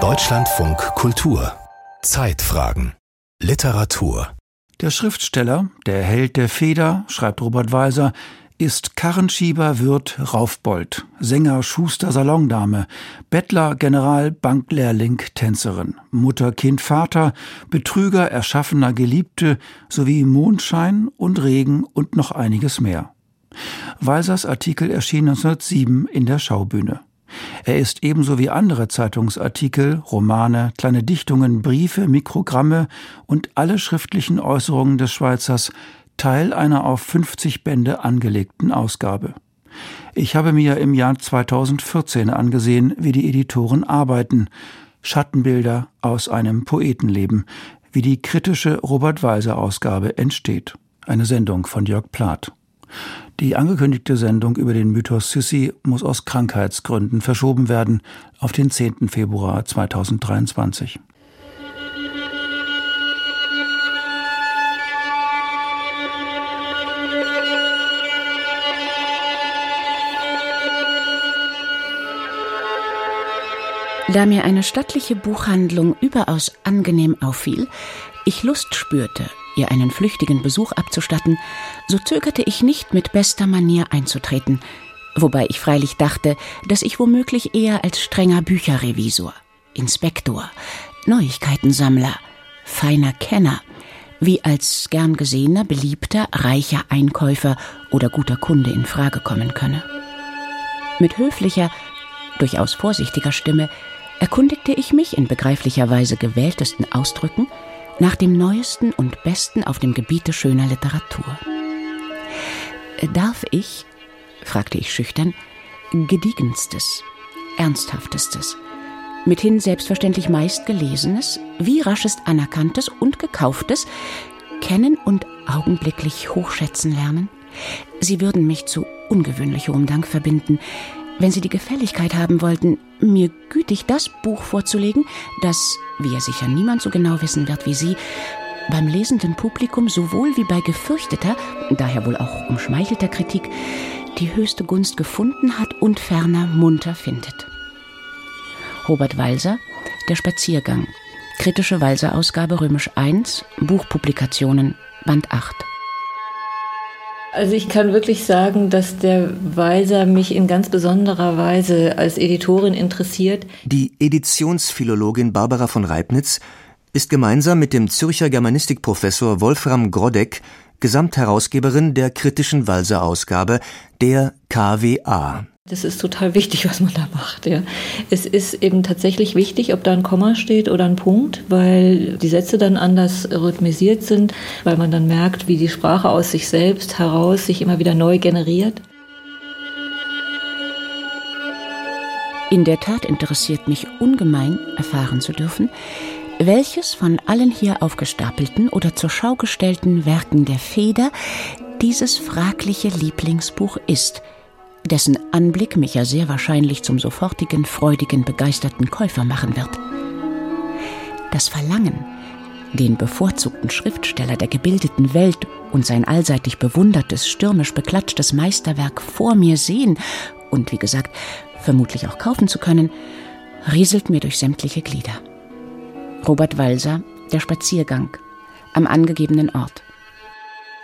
Deutschlandfunk Kultur Zeitfragen Literatur Der Schriftsteller, der Held der Feder, schreibt Robert Walser, ist Karrenschieber, Wirt, Raufbold, Sänger, Schuster, Salondame, Bettler, General, Banklehrling, Tänzerin, Mutter, Kind, Vater, Betrüger, Erschaffener, Geliebte sowie Mondschein und Regen und noch einiges mehr. Walsers Artikel erschien 1907 in der Schaubühne. Er ist ebenso wie andere Zeitungsartikel, Romane, kleine Dichtungen, Briefe, Mikrogramme und alle schriftlichen Äußerungen des Schweizers Teil einer auf 50 Bände angelegten Ausgabe. Ich habe mir im Jahr 2014 angesehen, wie die Editoren arbeiten. Schattenbilder aus einem Poetenleben, wie die kritische Robert Walser Ausgabe entsteht. Eine Sendung von Jörg Plath. Die angekündigte Sendung über den Mythos Sissi muss aus Krankheitsgründen verschoben werden auf den 10. Februar 2023. Da mir eine stattliche Buchhandlung überaus angenehm auffiel, ich Lust spürte, ihr einen flüchtigen Besuch abzustatten, so zögerte ich nicht mit bester Manier einzutreten, wobei ich freilich dachte, dass ich womöglich eher als strenger Bücherrevisor, Inspektor, Neuigkeitensammler, feiner Kenner, wie als gern gesehener, beliebter, reicher Einkäufer oder guter Kunde in Frage kommen könne. Mit höflicher, durchaus vorsichtiger Stimme erkundigte ich mich in begreiflicher Weise gewähltesten Ausdrücken nach dem Neuesten und Besten auf dem Gebiete schöner Literatur. Darf ich, fragte ich schüchtern, gediegenstes, ernsthaftestes, mithin selbstverständlich meist gelesenes, wie raschest anerkanntes und gekauftes kennen und augenblicklich hochschätzen lernen? Sie würden mich zu ungewöhnlich hohem Dank verbinden, wenn Sie die Gefälligkeit haben wollten, mir gütig das Buch vorzulegen, das, wie ja sicher niemand so genau wissen wird wie Sie, beim lesenden Publikum sowohl wie bei gefürchteter, daher wohl auch umschmeichelter Kritik, die höchste Gunst gefunden hat und ferner munter findet. Robert Walser, Der Spaziergang, kritische Walser-Ausgabe römisch 1, Buchpublikationen, Band 8. Also ich kann wirklich sagen, dass der Weiser mich in ganz besonderer Weise als Editorin interessiert. Die Editionsphilologin Barbara von Reibnitz ist gemeinsam mit dem Zürcher Germanistikprofessor Wolfram Grodek Gesamtherausgeberin der kritischen Walser-Ausgabe, der KWA. Das ist total wichtig, was man da macht. Ja. Es ist eben tatsächlich wichtig, ob da ein Komma steht oder ein Punkt, weil die Sätze dann anders rhythmisiert sind, weil man dann merkt, wie die Sprache aus sich selbst heraus sich immer wieder neu generiert. In der Tat interessiert mich ungemein, erfahren zu dürfen, welches von allen hier aufgestapelten oder zur Schau gestellten Werken der Feder dieses fragliche Lieblingsbuch ist – dessen Anblick mich ja sehr wahrscheinlich zum sofortigen, freudigen, begeisterten Käufer machen wird. Das Verlangen, den bevorzugten Schriftsteller der gebildeten Welt und sein allseitig bewundertes, stürmisch beklatschtes Meisterwerk vor mir sehen und, wie gesagt, vermutlich auch kaufen zu können, rieselt mir durch sämtliche Glieder. Robert Walser, Der Spaziergang, am angegebenen Ort.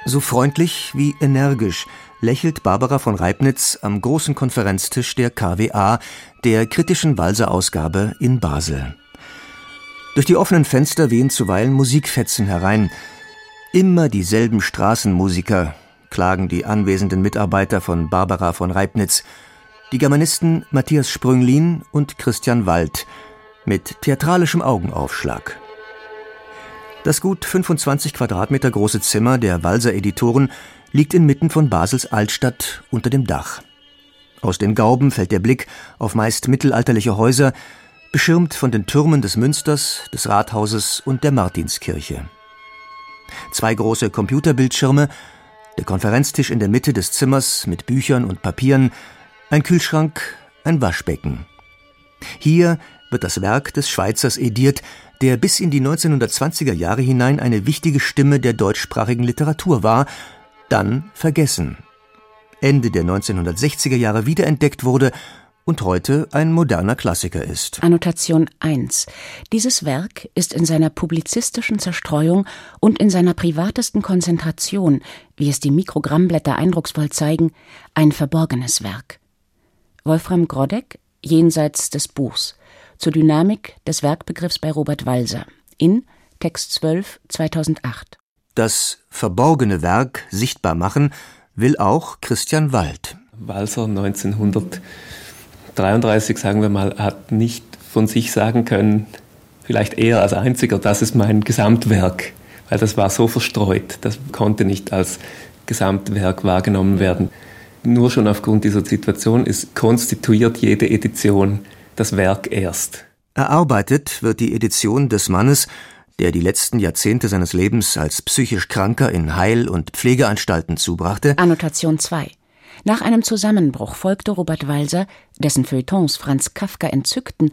So freundlich wie energisch lächelt Barbara von Reibnitz am großen Konferenztisch der KWA, der kritischen Walser-Ausgabe in Basel. Durch die offenen Fenster wehen zuweilen Musikfetzen herein. Immer dieselben Straßenmusiker, klagen die anwesenden Mitarbeiter von Barbara von Reibnitz, die Germanisten Matthias Sprünglin und Christian Wald, mit theatralischem Augenaufschlag. Das gut 25 Quadratmeter große Zimmer der Walser Editoren liegt inmitten von Basels Altstadt unter dem Dach. Aus den Gauben fällt der Blick auf meist mittelalterliche Häuser, beschirmt von den Türmen des Münsters, des Rathauses und der Martinskirche. Zwei große Computerbildschirme, der Konferenztisch in der Mitte des Zimmers mit Büchern und Papieren, ein Kühlschrank, ein Waschbecken. Hier wird das Werk des Schweizers ediert, der bis in die 1920er Jahre hinein eine wichtige Stimme der deutschsprachigen Literatur war dann vergessen. Ende der 1960er Jahre wiederentdeckt wurde und heute ein moderner Klassiker ist. Annotation 1. Dieses Werk ist in seiner publizistischen Zerstreuung und in seiner privatesten Konzentration, wie es die Mikrogrammblätter eindrucksvoll zeigen, ein verborgenes Werk. Wolfram Grodek, Jenseits des Buchs, zur Dynamik des Werkbegriffs bei Robert Walser, in Text 12, 2008. Das verborgene Werk sichtbar machen will auch Christian Wald. Walser 1933, sagen wir mal, hat nicht von sich sagen können, vielleicht eher als einziger, das ist mein Gesamtwerk, weil das war so verstreut, das konnte nicht als Gesamtwerk wahrgenommen werden. Nur schon aufgrund dieser Situation ist konstituiert jede Edition das Werk erst. Erarbeitet wird die Edition des Mannes, der die letzten Jahrzehnte seines Lebens als psychisch Kranker in Heil- und Pflegeanstalten zubrachte. Annotation 2. Nach einem Zusammenbruch folgte Robert Walser, dessen Feuilletons Franz Kafka entzückten,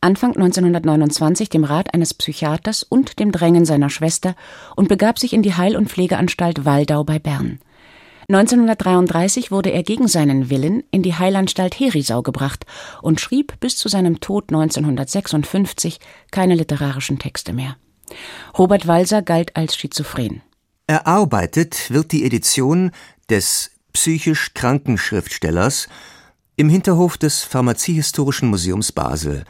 Anfang 1929 dem Rat eines Psychiaters und dem Drängen seiner Schwester und begab sich in die Heil- und Pflegeanstalt Waldau bei Bern. 1933 wurde er gegen seinen Willen in die Heilanstalt Herisau gebracht und schrieb bis zu seinem Tod 1956 keine literarischen Texte mehr. Robert Walser galt als schizophren. Erarbeitet wird die Edition des psychisch kranken Schriftstellers im Hinterhof des Pharmaziehistorischen Museums Basel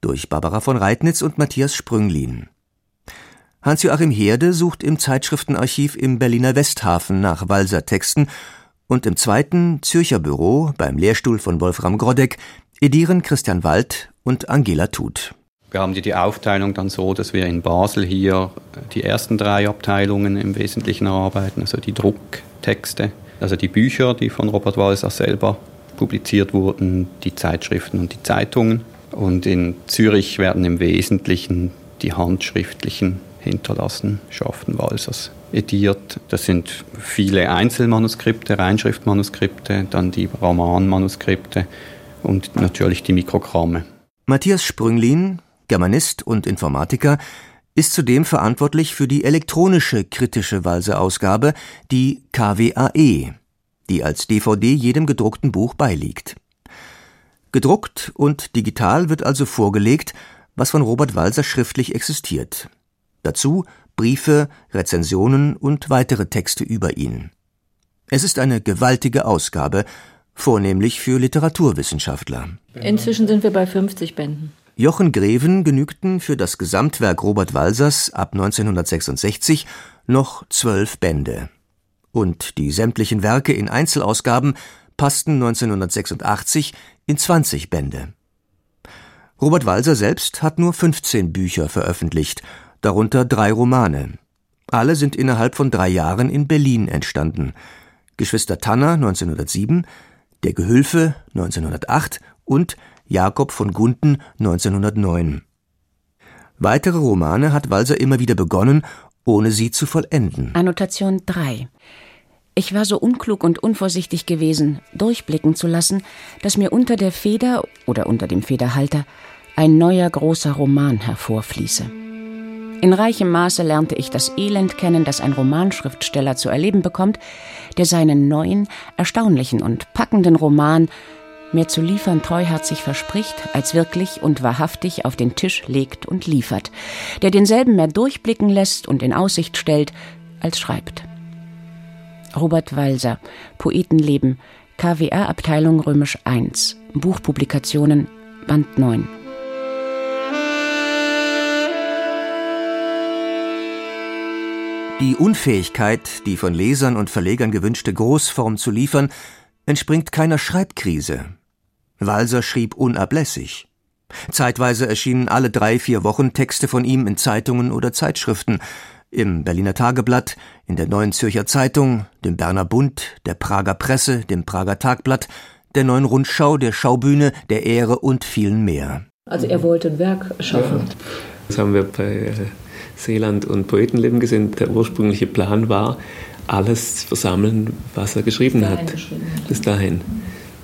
durch Barbara von Reitnitz und Matthias Sprünglin. Hans-Joachim Herde sucht im Zeitschriftenarchiv im Berliner Westhafen nach Walser-Texten und im zweiten Zürcher Büro beim Lehrstuhl von Wolfram Grodek edieren Christian Wald und Angela Tut. Wir haben die Aufteilung dann so, dass wir in Basel hier die ersten drei Abteilungen im Wesentlichen erarbeiten, also die Drucktexte, also die Bücher, die von Robert Walser selber publiziert wurden, die Zeitschriften und die Zeitungen. Und in Zürich werden im Wesentlichen die handschriftlichen Hinterlassenschaften Walsers ediert. Das sind viele Einzelmanuskripte, Reinschriftmanuskripte, dann die Romanmanuskripte und natürlich die Mikrogramme. Matthias Sprünglin, Germanist und Informatiker, ist zudem verantwortlich für die elektronische kritische Walser-Ausgabe, die KWAE, die als DVD jedem gedruckten Buch beiliegt. Gedruckt und digital wird also vorgelegt, was von Robert Walser schriftlich existiert. Dazu Briefe, Rezensionen und weitere Texte über ihn. Es ist eine gewaltige Ausgabe, vornehmlich für Literaturwissenschaftler. Inzwischen sind wir bei 50 Bänden. Jochen Greven genügten für das Gesamtwerk Robert Walsers ab 1966 noch zwölf Bände. Und die sämtlichen Werke in Einzelausgaben passten 1986 in 20 Bände. Robert Walser selbst hat nur 15 Bücher veröffentlicht darunter drei Romane. Alle sind innerhalb von drei Jahren in Berlin entstanden. Geschwister Tanner 1907, Der Gehülfe 1908 und Jakob von Gunten 1909. Weitere Romane hat Walser immer wieder begonnen, ohne sie zu vollenden. Annotation 3. Ich war so unklug und unvorsichtig gewesen, durchblicken zu lassen, dass mir unter der Feder oder unter dem Federhalter ein neuer großer Roman hervorfließe. In reichem Maße lernte ich das Elend kennen, das ein Romanschriftsteller zu erleben bekommt, der seinen neuen, erstaunlichen und packenden Roman mehr zu liefern treuherzig verspricht, als wirklich und wahrhaftig auf den Tisch legt und liefert, der denselben mehr durchblicken lässt und in Aussicht stellt, als schreibt. Robert Walser, Poetenleben, KWR Abteilung Römisch I, Buchpublikationen, Band 9. Die Unfähigkeit, die von Lesern und Verlegern gewünschte Großform zu liefern, entspringt keiner Schreibkrise. Walser schrieb unablässig. Zeitweise erschienen alle drei, vier Wochen Texte von ihm in Zeitungen oder Zeitschriften, im Berliner Tageblatt, in der Neuen Zürcher Zeitung, dem Berner Bund, der Prager Presse, dem Prager Tagblatt, der Neuen Rundschau, der Schaubühne, der Ehre und vielen mehr. Also er wollte ein Werk schaffen. Das haben wir bei Seeland und Poetenleben gesehen. Der ursprüngliche Plan war, alles zu versammeln, was er geschrieben hat. Bis dahin.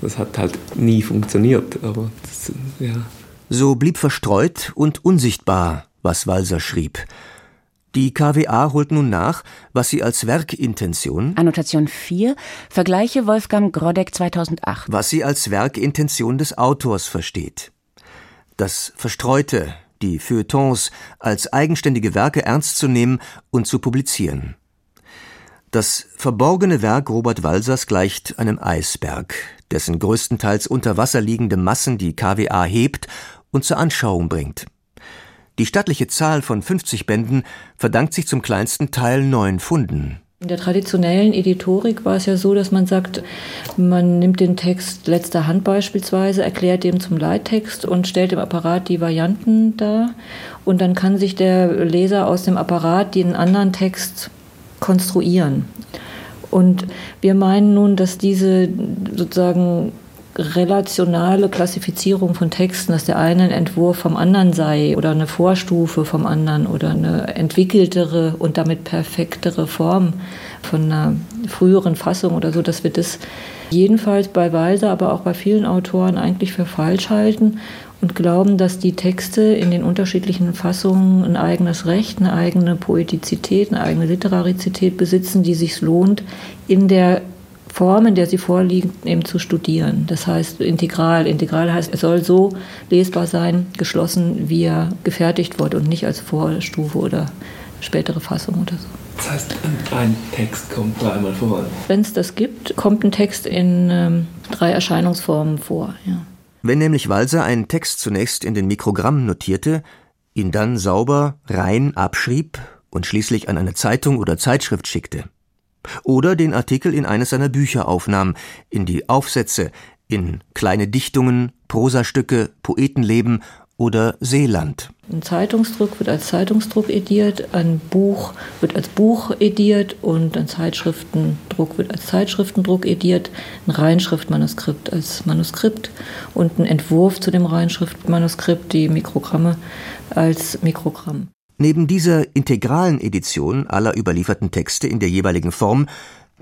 Das hat halt nie funktioniert, aber das, ja. So blieb verstreut und unsichtbar, was Walser schrieb. Die KWA holt nun nach, was sie als Werkintention Annotation 4, Vergleiche Wolfgang Grodek 2008. was sie als Werkintention des Autors versteht. Das Verstreute, die Feuilletons als eigenständige Werke ernst zu nehmen und zu publizieren. Das verborgene Werk Robert Walsers gleicht einem Eisberg, dessen größtenteils unter Wasser liegende Massen die KWA hebt und zur Anschauung bringt. Die stattliche Zahl von 50 Bänden verdankt sich zum kleinsten Teil neun Funden. In der traditionellen Editorik war es ja so, dass man sagt, man nimmt den Text letzter Hand beispielsweise, erklärt dem zum Leittext und stellt im Apparat die Varianten dar. Und dann kann sich der Leser aus dem Apparat den anderen Text konstruieren. Und wir meinen nun, dass diese sozusagen relationale Klassifizierung von Texten, dass der eine ein Entwurf vom anderen sei oder eine Vorstufe vom anderen oder eine entwickeltere und damit perfektere Form von einer früheren Fassung oder so, dass wir das jedenfalls bei Walser, aber auch bei vielen Autoren eigentlich für falsch halten und glauben, dass die Texte in den unterschiedlichen Fassungen ein eigenes Recht, eine eigene Poetizität, eine eigene Literarizität besitzen, die sich lohnt, in der Form, in der sie vorliegen, eben zu studieren. Das heißt integral. Integral heißt, er soll so lesbar sein, geschlossen, wie er gefertigt wurde und nicht als Vorstufe oder spätere Fassung oder so. Das heißt, ein Text kommt dreimal vor. Wenn es das gibt, kommt ein Text in ähm, drei Erscheinungsformen vor. Ja. Wenn nämlich Walser einen Text zunächst in den Mikrogramm notierte, ihn dann sauber, rein abschrieb und schließlich an eine Zeitung oder Zeitschrift schickte. Oder den Artikel in eines seiner Bücher aufnahm, in die Aufsätze, in kleine Dichtungen, Prosastücke, Poetenleben oder Seeland. Ein Zeitungsdruck wird als Zeitungsdruck ediert, ein Buch wird als Buch ediert und ein Zeitschriftendruck wird als Zeitschriftendruck ediert, ein Reinschriftmanuskript als Manuskript und ein Entwurf zu dem Reinschriftmanuskript, die Mikrogramme als Mikrogramm. Neben dieser integralen Edition aller überlieferten Texte in der jeweiligen Form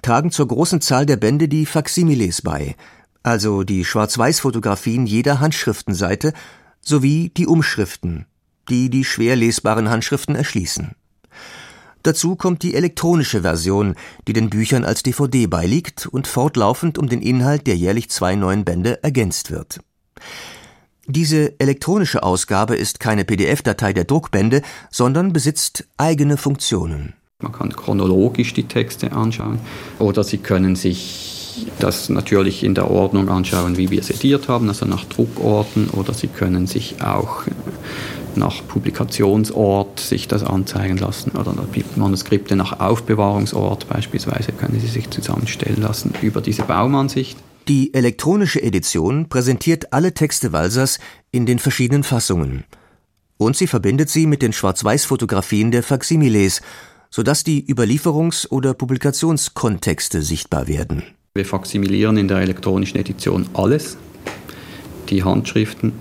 tragen zur großen Zahl der Bände die Faksimiles bei, also die Schwarz-Weiß-Fotografien jeder Handschriftenseite sowie die Umschriften, die die schwer lesbaren Handschriften erschließen. Dazu kommt die elektronische Version, die den Büchern als DVD beiliegt und fortlaufend um den Inhalt der jährlich zwei neuen Bände ergänzt wird. Diese elektronische Ausgabe ist keine PDF-Datei der Druckbände, sondern besitzt eigene Funktionen. Man kann chronologisch die Texte anschauen oder Sie können sich das natürlich in der Ordnung anschauen, wie wir es ediert haben, also nach Druckorten oder Sie können sich auch nach Publikationsort sich das anzeigen lassen oder Manuskripte nach Aufbewahrungsort beispielsweise können Sie sich zusammenstellen lassen über diese Baumansicht. Die elektronische Edition präsentiert alle Texte Walsers in den verschiedenen Fassungen. Und sie verbindet sie mit den Schwarz-Weiß-Fotografien der Faksimiles, sodass die Überlieferungs- oder Publikationskontexte sichtbar werden. Wir faksimilieren in der elektronischen Edition alles, die Handschriften,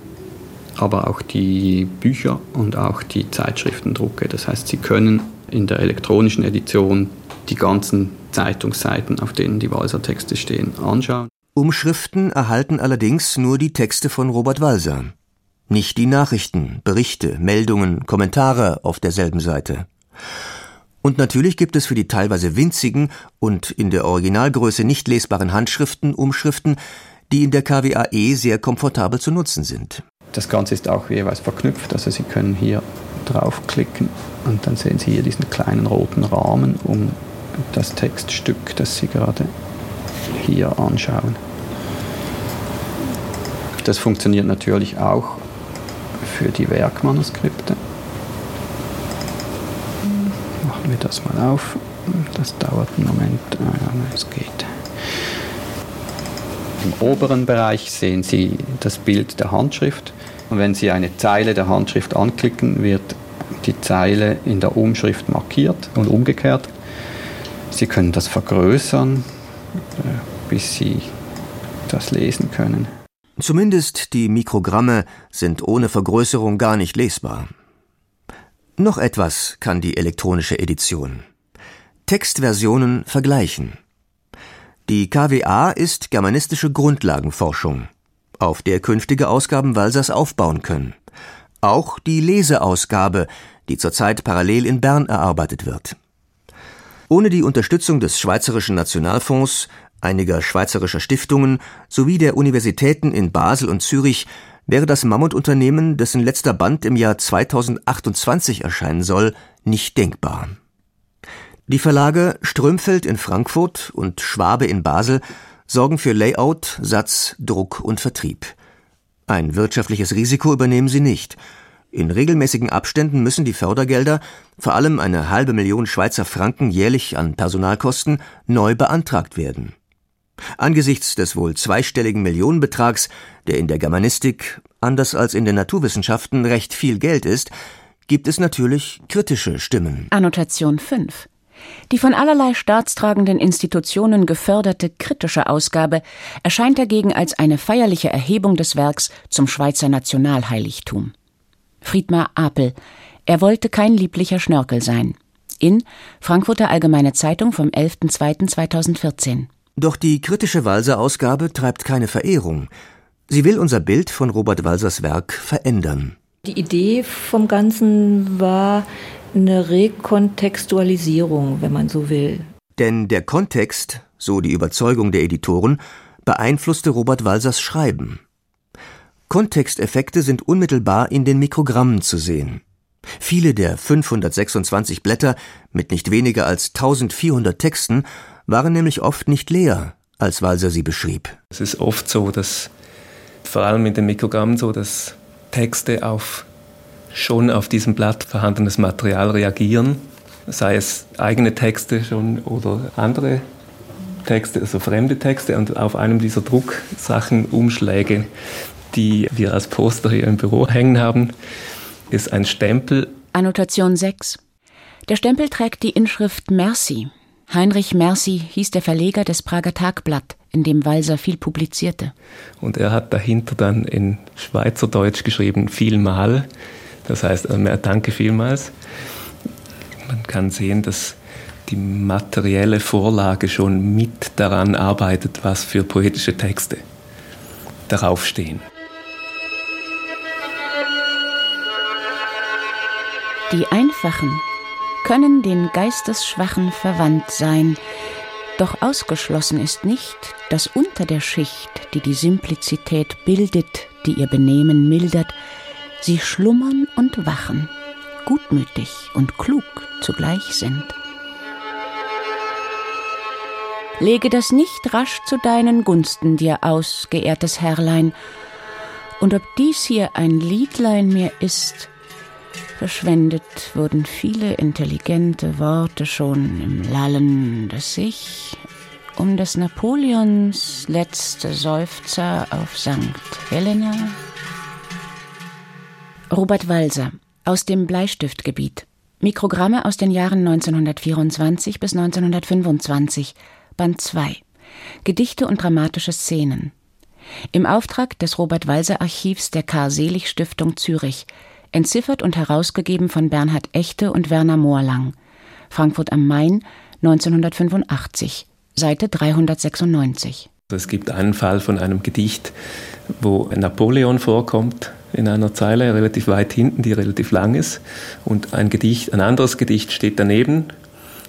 aber auch die Bücher und auch die Zeitschriftendrucke. Das heißt, Sie können in der elektronischen Edition die ganzen Zeitungsseiten, auf denen die Walser-Texte stehen, anschauen. Umschriften erhalten allerdings nur die Texte von Robert Walser. Nicht die Nachrichten, Berichte, Meldungen, Kommentare auf derselben Seite. Und natürlich gibt es für die teilweise winzigen und in der Originalgröße nicht lesbaren Handschriften Umschriften, die in der KWAE sehr komfortabel zu nutzen sind. Das Ganze ist auch jeweils verknüpft, also Sie können hier draufklicken und dann sehen Sie hier diesen kleinen roten Rahmen um das Textstück, das Sie gerade hier anschauen. Das funktioniert natürlich auch für die Werkmanuskripte. Machen wir das mal auf. Das dauert einen Moment. Ah es geht. Im oberen Bereich sehen Sie das Bild der Handschrift. Und wenn Sie eine Zeile der Handschrift anklicken, wird die Zeile in der Umschrift markiert und umgekehrt. Sie können das vergrößern, äh, bis Sie das lesen können. Zumindest die Mikrogramme sind ohne Vergrößerung gar nicht lesbar. Noch etwas kann die elektronische Edition. Textversionen vergleichen. Die KWA ist germanistische Grundlagenforschung, auf der künftige Ausgaben Walsers aufbauen können. Auch die Leseausgabe, die zurzeit parallel in Bern erarbeitet wird. Ohne die Unterstützung des Schweizerischen Nationalfonds, einiger schweizerischer Stiftungen sowie der Universitäten in Basel und Zürich wäre das Mammutunternehmen, dessen letzter Band im Jahr 2028 erscheinen soll, nicht denkbar. Die Verlage Strömfeld in Frankfurt und Schwabe in Basel sorgen für Layout, Satz, Druck und Vertrieb. Ein wirtschaftliches Risiko übernehmen sie nicht. In regelmäßigen Abständen müssen die Fördergelder, vor allem eine halbe Million Schweizer Franken jährlich an Personalkosten, neu beantragt werden. Angesichts des wohl zweistelligen Millionenbetrags, der in der Germanistik, anders als in den Naturwissenschaften, recht viel Geld ist, gibt es natürlich kritische Stimmen. Annotation 5. Die von allerlei staatstragenden Institutionen geförderte kritische Ausgabe erscheint dagegen als eine feierliche Erhebung des Werks zum Schweizer Nationalheiligtum. Friedmar Apel. Er wollte kein lieblicher Schnörkel sein. In Frankfurter Allgemeine Zeitung vom 11.02.2014. Doch die kritische Walser-Ausgabe treibt keine Verehrung. Sie will unser Bild von Robert Walsers Werk verändern. Die Idee vom Ganzen war eine Rekontextualisierung, wenn man so will. Denn der Kontext, so die Überzeugung der Editoren, beeinflusste Robert Walsers Schreiben. Kontexteffekte sind unmittelbar in den Mikrogrammen zu sehen. Viele der 526 Blätter mit nicht weniger als 1400 Texten waren nämlich oft nicht leer, als Walser sie beschrieb. Es ist oft so, dass vor allem in den Mikrogrammen so, dass Texte auf schon auf diesem Blatt vorhandenes Material reagieren, sei es eigene Texte schon oder andere Texte, also fremde Texte und auf einem dieser Drucksachen Umschläge, die wir als Poster hier im Büro hängen haben, ist ein Stempel. Annotation 6. Der Stempel trägt die Inschrift Merci. Heinrich Merci hieß der Verleger des Prager Tagblatt, in dem Walser viel publizierte. Und er hat dahinter dann in Schweizerdeutsch geschrieben, vielmal. Das heißt, danke vielmals. Man kann sehen, dass die materielle Vorlage schon mit daran arbeitet, was für poetische Texte darauf stehen. Die einfachen, können den Geistesschwachen verwandt sein, doch ausgeschlossen ist nicht, dass unter der Schicht, die die Simplizität bildet, die ihr Benehmen mildert, sie schlummern und wachen, gutmütig und klug zugleich sind. Lege das nicht rasch zu deinen Gunsten dir aus, geehrtes Herrlein, und ob dies hier ein Liedlein mir ist, Verschwendet wurden viele intelligente Worte schon im Lallen des Ich, um des Napoleons letzte Seufzer auf St. Helena. Robert Walser aus dem Bleistiftgebiet. Mikrogramme aus den Jahren 1924 bis 1925, Band 2. Gedichte und dramatische Szenen. Im Auftrag des Robert Walser Archivs der Karl Selig Stiftung Zürich entziffert und herausgegeben von Bernhard Echte und Werner Moorlang. Frankfurt am Main 1985, Seite 396. Es gibt einen Fall von einem Gedicht, wo Napoleon vorkommt in einer Zeile relativ weit hinten, die relativ lang ist, und ein Gedicht, ein anderes Gedicht steht daneben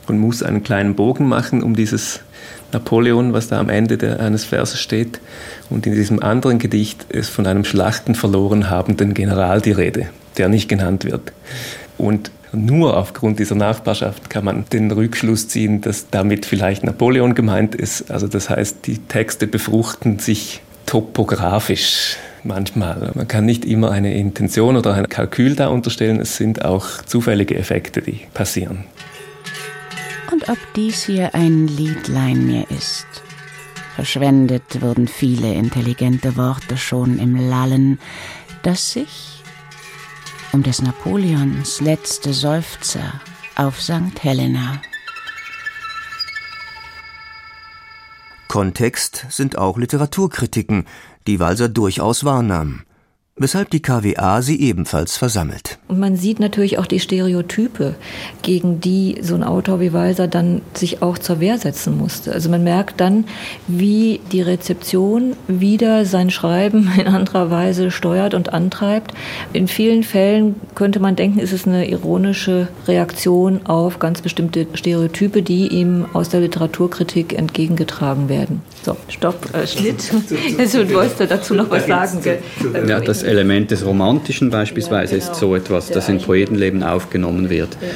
und muss einen kleinen Bogen machen um dieses Napoleon, was da am Ende der, eines Verses steht. Und in diesem anderen Gedicht ist von einem Schlachten verloren habenden General die Rede der nicht genannt wird. Und nur aufgrund dieser Nachbarschaft kann man den Rückschluss ziehen, dass damit vielleicht Napoleon gemeint ist. Also das heißt, die Texte befruchten sich topografisch manchmal. Man kann nicht immer eine Intention oder ein Kalkül da unterstellen, es sind auch zufällige Effekte, die passieren. Und ob dies hier ein Liedlein mir ist. Verschwendet wurden viele intelligente Worte schon im Lallen, das sich um des Napoleons letzte Seufzer auf St. Helena. Kontext sind auch Literaturkritiken, die Walser durchaus wahrnahm. Weshalb die KWA sie ebenfalls versammelt. Und man sieht natürlich auch die Stereotype, gegen die so ein Autor wie Walser dann sich auch zur Wehr setzen musste. Also man merkt dann, wie die Rezeption wieder sein Schreiben in anderer Weise steuert und antreibt. In vielen Fällen könnte man denken, ist es eine ironische Reaktion auf ganz bestimmte Stereotype, die ihm aus der Literaturkritik entgegengetragen werden. So, Stopp, äh, Schnitt. Jetzt wolltest du dazu noch was sagen. Ja, das Element des Romantischen beispielsweise ja, genau. ist so etwas, das in Poetenleben aufgenommen wird. Ja.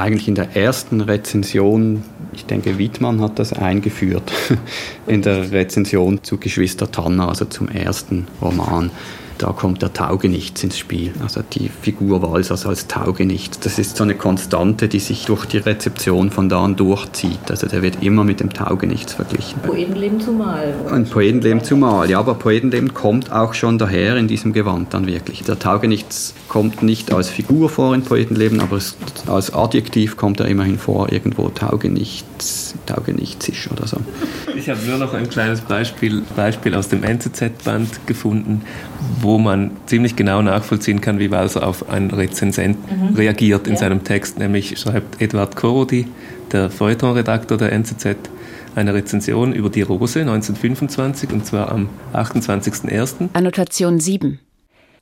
Eigentlich in der ersten Rezension, ich denke, Wittmann hat das eingeführt, in der Rezension zu Geschwister Tanner, also zum ersten Roman da kommt der Taugenichts ins Spiel. Also die Figur Walsers als Taugenichts. Das ist so eine Konstante, die sich durch die Rezeption von da an durchzieht. Also der wird immer mit dem Taugenichts verglichen. Poetenleben zumal. Ein Poetenleben zumal, ja, aber Poetenleben kommt auch schon daher in diesem Gewand dann wirklich. Der Taugenichts kommt nicht als Figur vor in Poetenleben, aber es, als Adjektiv kommt er immerhin vor, irgendwo Taugenichts, Taugenichtsisch oder so. Ich habe nur noch ein kleines Beispiel, Beispiel aus dem NZZ-Band gefunden, wo man ziemlich genau nachvollziehen kann, wie Walser auf einen Rezensent mhm. reagiert in ja. seinem Text. Nämlich schreibt Edward Korodi, der Feuilleton-Redaktor der NZZ, eine Rezension über die Rose 1925 und zwar am 28.01. Annotation 7.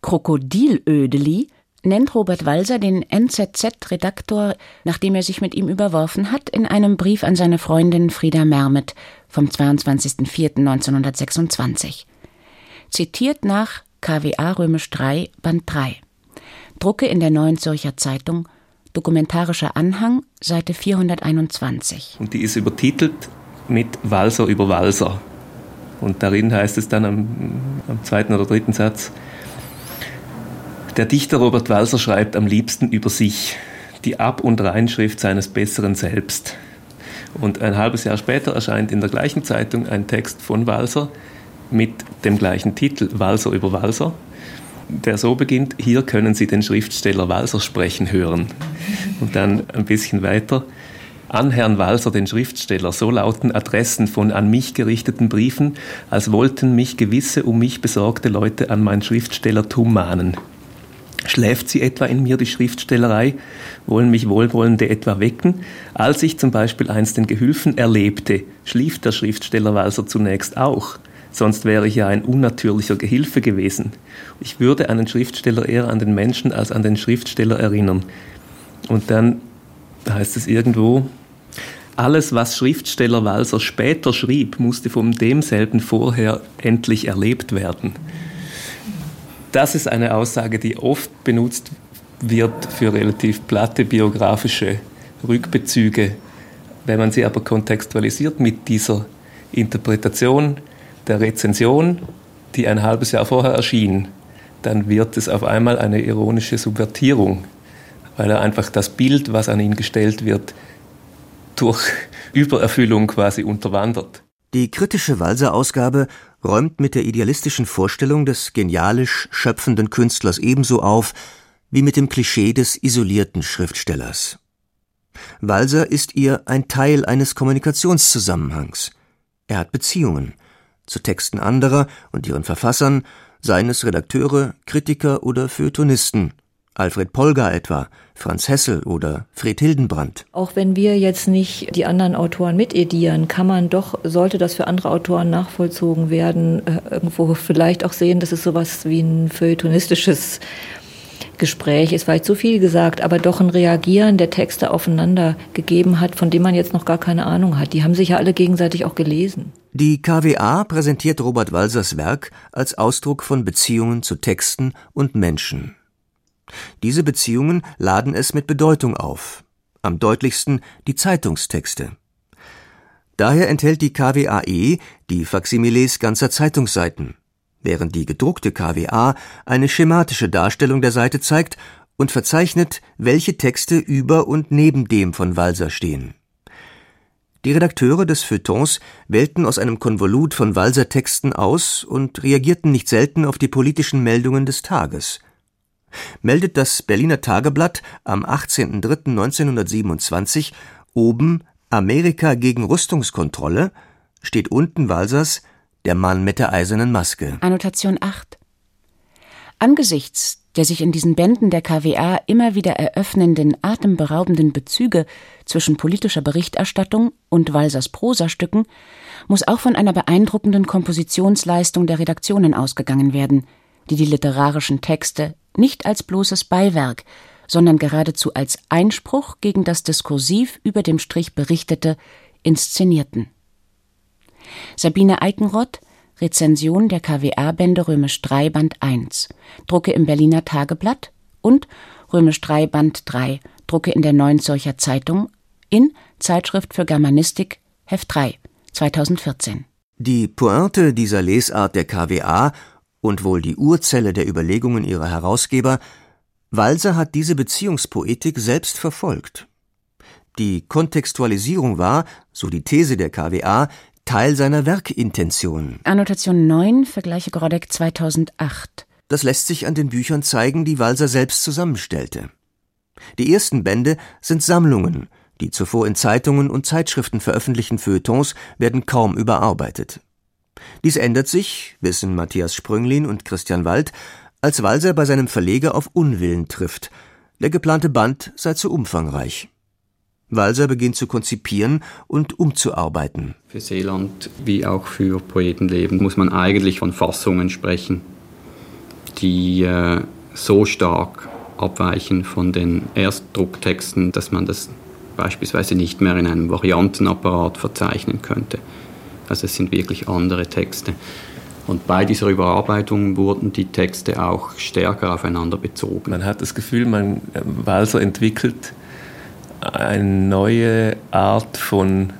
Krokodilödeli nennt Robert Walser den NZZ-Redaktor, nachdem er sich mit ihm überworfen hat, in einem Brief an seine Freundin Frieda Mermet vom 22.04.1926. Zitiert nach KWA Römisch 3, Band 3. Drucke in der Neuen Zürcher Zeitung, dokumentarischer Anhang, Seite 421. Und die ist übertitelt mit Walser über Walser. Und darin heißt es dann am, am zweiten oder dritten Satz, der Dichter Robert Walser schreibt am liebsten über sich, die Ab- und Reinschrift seines besseren Selbst. Und ein halbes Jahr später erscheint in der gleichen Zeitung ein Text von Walser, mit dem gleichen Titel Walser über Walser, der so beginnt, hier können Sie den Schriftsteller Walser sprechen hören. Und dann ein bisschen weiter, an Herrn Walser, den Schriftsteller, so lauten Adressen von an mich gerichteten Briefen, als wollten mich gewisse um mich besorgte Leute an mein Schriftstellertum mahnen. Schläft sie etwa in mir die Schriftstellerei? Wollen mich Wohlwollende etwa wecken? Als ich zum Beispiel einst den Gehülfen erlebte, schlief der Schriftsteller Walser zunächst auch sonst wäre ich ja ein unnatürlicher Gehilfe gewesen. Ich würde einen Schriftsteller eher an den Menschen als an den Schriftsteller erinnern. Und dann heißt es irgendwo, alles, was Schriftsteller Walser später schrieb, musste von demselben vorher endlich erlebt werden. Das ist eine Aussage, die oft benutzt wird für relativ platte biografische Rückbezüge. Wenn man sie aber kontextualisiert mit dieser Interpretation, der Rezension, die ein halbes Jahr vorher erschien, dann wird es auf einmal eine ironische Subvertierung, weil er einfach das Bild, was an ihn gestellt wird, durch Übererfüllung quasi unterwandert. Die kritische Walser-Ausgabe räumt mit der idealistischen Vorstellung des genialisch schöpfenden Künstlers ebenso auf wie mit dem Klischee des isolierten Schriftstellers. Walser ist ihr ein Teil eines Kommunikationszusammenhangs. Er hat Beziehungen, zu Texten anderer und ihren Verfassern, seien es Redakteure, Kritiker oder Feuilletonisten, Alfred Polgar etwa, Franz Hessel oder Fred Hildenbrand. Auch wenn wir jetzt nicht die anderen Autoren mitedieren, kann man doch, sollte das für andere Autoren nachvollzogen werden, äh, irgendwo vielleicht auch sehen, dass es sowas wie ein feuilletonistisches Gespräch ist vielleicht zu viel gesagt, aber doch ein Reagieren der Texte aufeinander gegeben hat, von dem man jetzt noch gar keine Ahnung hat. Die haben sich ja alle gegenseitig auch gelesen. Die KWA präsentiert Robert Walsers Werk als Ausdruck von Beziehungen zu Texten und Menschen. Diese Beziehungen laden es mit Bedeutung auf. Am deutlichsten die Zeitungstexte. Daher enthält die KWAE die Faximiles ganzer Zeitungsseiten während die gedruckte KWA eine schematische Darstellung der Seite zeigt und verzeichnet, welche Texte über und neben dem von Walser stehen. Die Redakteure des Feuilletons wählten aus einem Konvolut von Walser-Texten aus und reagierten nicht selten auf die politischen Meldungen des Tages. Meldet das Berliner Tageblatt am 18.03.1927 oben Amerika gegen Rüstungskontrolle, steht unten Walsers der Mann mit der eisernen Maske. Annotation 8. Angesichts der sich in diesen Bänden der KWA immer wieder eröffnenden atemberaubenden Bezüge zwischen politischer Berichterstattung und Walsers Prosastücken muss auch von einer beeindruckenden Kompositionsleistung der Redaktionen ausgegangen werden, die die literarischen Texte nicht als bloßes Beiwerk, sondern geradezu als Einspruch gegen das diskursiv über dem Strich Berichtete inszenierten. Sabine Eikenroth Rezension der KWR-Bände Römisch 3 Band 1, Drucke im Berliner Tageblatt und Römisch 3 Band 3, Drucke in der Neuen Zürcher Zeitung in Zeitschrift für Germanistik, Heft 3, 2014. Die Pointe dieser Lesart der KWA und wohl die Urzelle der Überlegungen ihrer Herausgeber, Walser hat diese Beziehungspoetik selbst verfolgt. Die Kontextualisierung war, so die These der KWA, Teil seiner Werkintention. Annotation 9, Vergleiche Grodek 2008. Das lässt sich an den Büchern zeigen, die Walser selbst zusammenstellte. Die ersten Bände sind Sammlungen, die zuvor in Zeitungen und Zeitschriften veröffentlichten Feuilletons werden kaum überarbeitet. Dies ändert sich, wissen Matthias Sprünglin und Christian Wald, als Walser bei seinem Verleger auf Unwillen trifft. Der geplante Band sei zu umfangreich. Walser beginnt zu konzipieren und umzuarbeiten. Für Seeland wie auch für Poetenleben muss man eigentlich von Fassungen sprechen, die äh, so stark abweichen von den Erstdrucktexten, dass man das beispielsweise nicht mehr in einem Variantenapparat verzeichnen könnte. Also es sind wirklich andere Texte. Und bei dieser Überarbeitung wurden die Texte auch stärker aufeinander bezogen. Man hat das Gefühl, man äh, Walser entwickelt eine neue Art von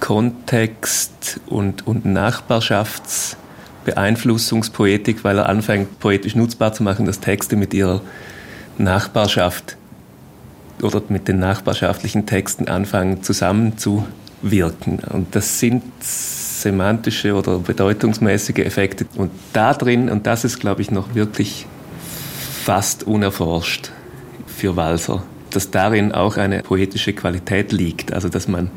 Kontext und, und Nachbarschaftsbeeinflussungspoetik, weil er anfängt, poetisch nutzbar zu machen, dass Texte mit ihrer Nachbarschaft oder mit den nachbarschaftlichen Texten anfangen zusammenzuwirken. Und das sind semantische oder bedeutungsmäßige Effekte. Und da drin, und das ist, glaube ich, noch wirklich fast unerforscht für Walser, dass darin auch eine poetische Qualität liegt, also dass man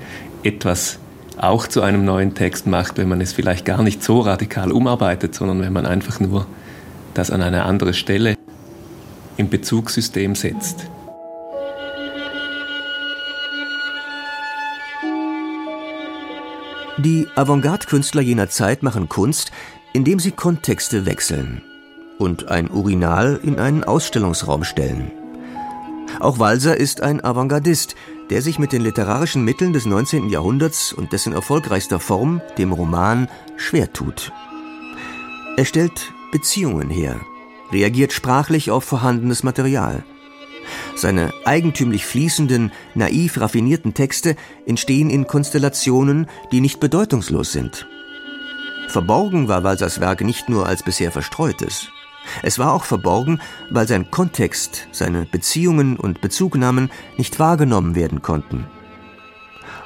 etwas auch zu einem neuen Text macht, wenn man es vielleicht gar nicht so radikal umarbeitet, sondern wenn man einfach nur das an eine andere Stelle im Bezugssystem setzt. Die Avantgarde-Künstler jener Zeit machen Kunst, indem sie Kontexte wechseln und ein Urinal in einen Ausstellungsraum stellen. Auch Walser ist ein Avantgardist, der sich mit den literarischen Mitteln des 19. Jahrhunderts und dessen erfolgreichster Form, dem Roman, schwer tut. Er stellt Beziehungen her, reagiert sprachlich auf vorhandenes Material. Seine eigentümlich fließenden, naiv raffinierten Texte entstehen in Konstellationen, die nicht bedeutungslos sind. Verborgen war Walsers Werk nicht nur als bisher verstreutes. Es war auch verborgen, weil sein Kontext, seine Beziehungen und Bezugnahmen nicht wahrgenommen werden konnten.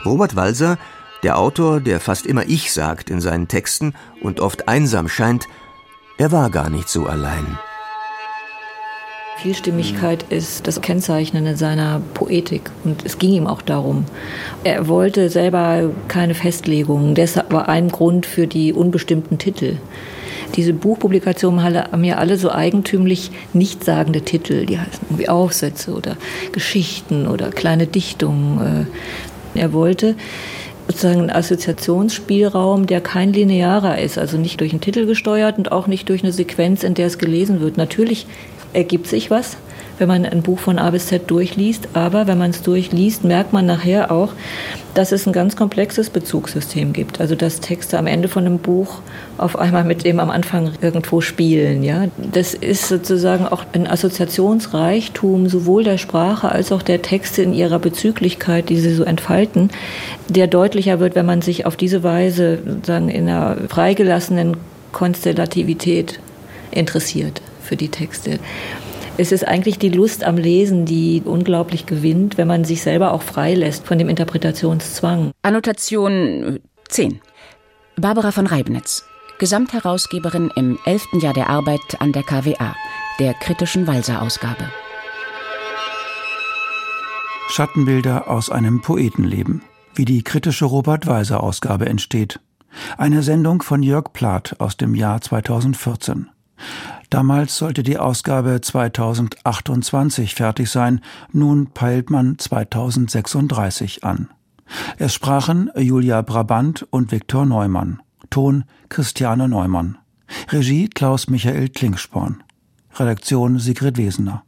Robert Walser, der Autor, der fast immer Ich sagt in seinen Texten und oft einsam scheint, er war gar nicht so allein. Vielstimmigkeit ist das Kennzeichnende seiner Poetik und es ging ihm auch darum. Er wollte selber keine Festlegungen, deshalb war ein Grund für die unbestimmten Titel. Diese Buchpublikationen haben ja alle so eigentümlich nichtssagende Titel, die heißen irgendwie Aufsätze oder Geschichten oder kleine Dichtungen. Äh, er wollte sozusagen einen Assoziationsspielraum, der kein linearer ist, also nicht durch einen Titel gesteuert und auch nicht durch eine Sequenz, in der es gelesen wird. Natürlich ergibt sich was, wenn man ein Buch von A bis Z durchliest. Aber wenn man es durchliest, merkt man nachher auch, dass es ein ganz komplexes Bezugssystem gibt. Also dass Texte am Ende von einem Buch auf einmal mit dem am Anfang irgendwo spielen. Ja, das ist sozusagen auch ein Assoziationsreichtum sowohl der Sprache als auch der Texte in ihrer Bezüglichkeit, die sie so entfalten, der deutlicher wird, wenn man sich auf diese Weise sozusagen in einer freigelassenen Konstellativität interessiert für die Texte es ist eigentlich die Lust am Lesen, die unglaublich gewinnt, wenn man sich selber auch freilässt von dem Interpretationszwang. Annotation 10. Barbara von Reibnitz, Gesamtherausgeberin im elften Jahr der Arbeit an der KWA, der kritischen Walser-Ausgabe. Schattenbilder aus einem Poetenleben, wie die kritische Robert-Walser-Ausgabe entsteht. Eine Sendung von Jörg Plath aus dem Jahr 2014. Damals sollte die Ausgabe 2028 fertig sein, nun peilt man 2036 an. Es sprachen Julia Brabant und Viktor Neumann. Ton Christiane Neumann. Regie Klaus Michael Klingsporn. Redaktion Sigrid Wesener.